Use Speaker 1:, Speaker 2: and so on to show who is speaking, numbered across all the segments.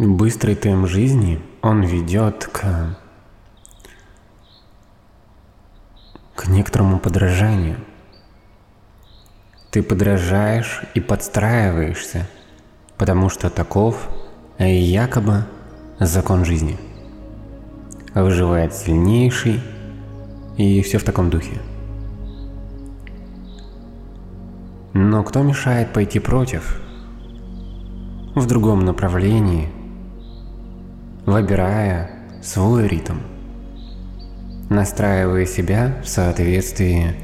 Speaker 1: Быстрый темп жизни, он ведет к... к некоторому подражанию. Ты подражаешь и подстраиваешься, потому что таков якобы закон жизни. Выживает сильнейший и все в таком духе. Но кто мешает пойти против? В другом направлении – выбирая свой ритм, настраивая себя в соответствии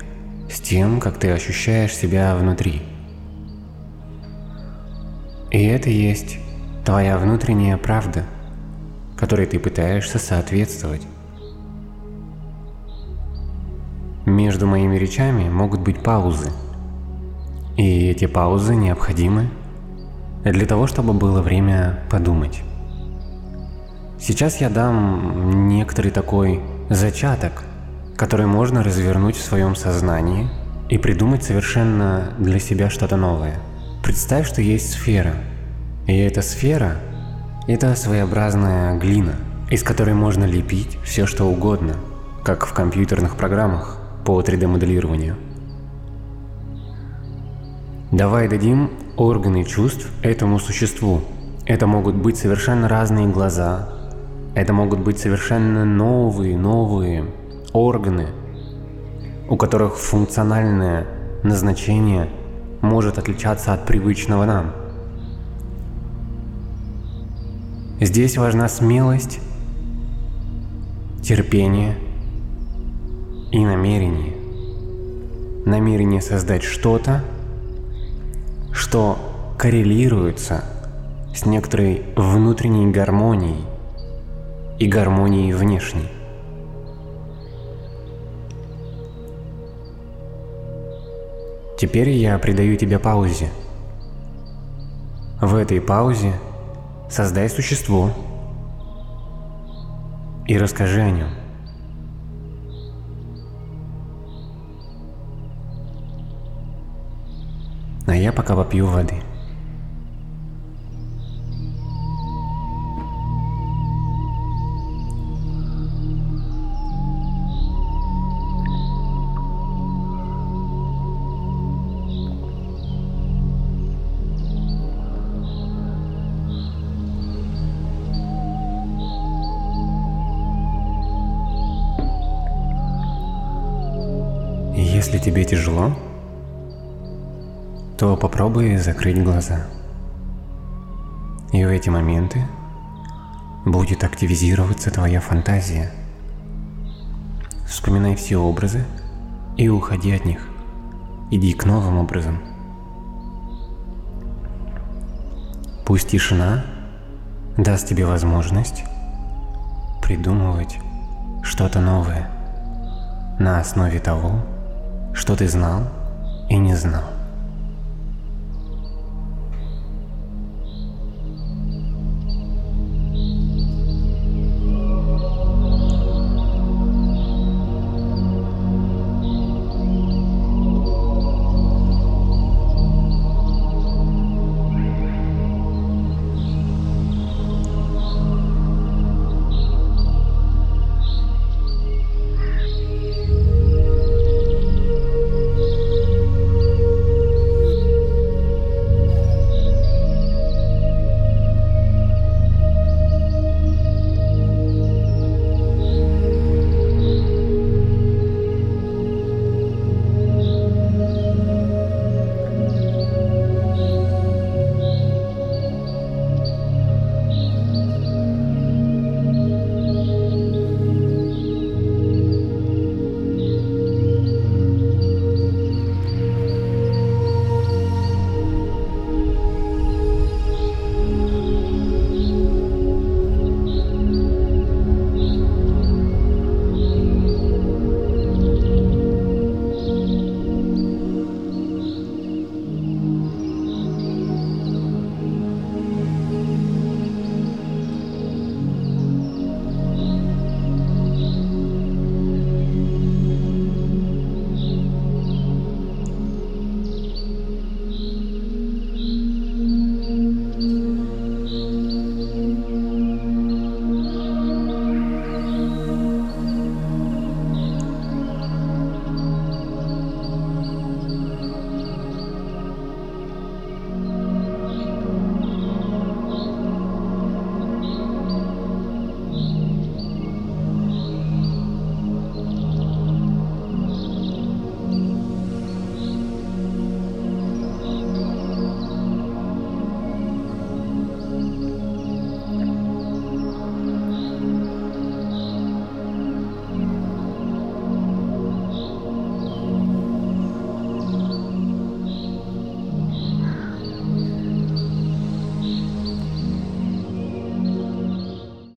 Speaker 1: с тем, как ты ощущаешь себя внутри. И это есть твоя внутренняя правда, которой ты пытаешься соответствовать. Между моими речами могут быть паузы, и эти паузы необходимы для того, чтобы было время подумать. Сейчас я дам некоторый такой зачаток, который можно развернуть в своем сознании и придумать совершенно для себя что-то новое. Представь, что есть сфера, и эта сфера – это своеобразная глина, из которой можно лепить все что угодно, как в компьютерных программах по 3D-моделированию. Давай дадим органы чувств этому существу. Это могут быть совершенно разные глаза, это могут быть совершенно новые, новые органы, у которых функциональное назначение может отличаться от привычного нам. Здесь важна смелость, терпение и намерение. Намерение создать что-то, что коррелируется с некоторой внутренней гармонией – и гармонии внешней. Теперь я придаю тебе паузе. В этой паузе создай существо и расскажи о нем. А я пока попью воды. Если тебе тяжело, то попробуй закрыть глаза. И в эти моменты будет активизироваться твоя фантазия. Вспоминай все образы и уходи от них. Иди к новым образам. Пусть тишина даст тебе возможность придумывать что-то новое на основе того, что ты знал и не знал.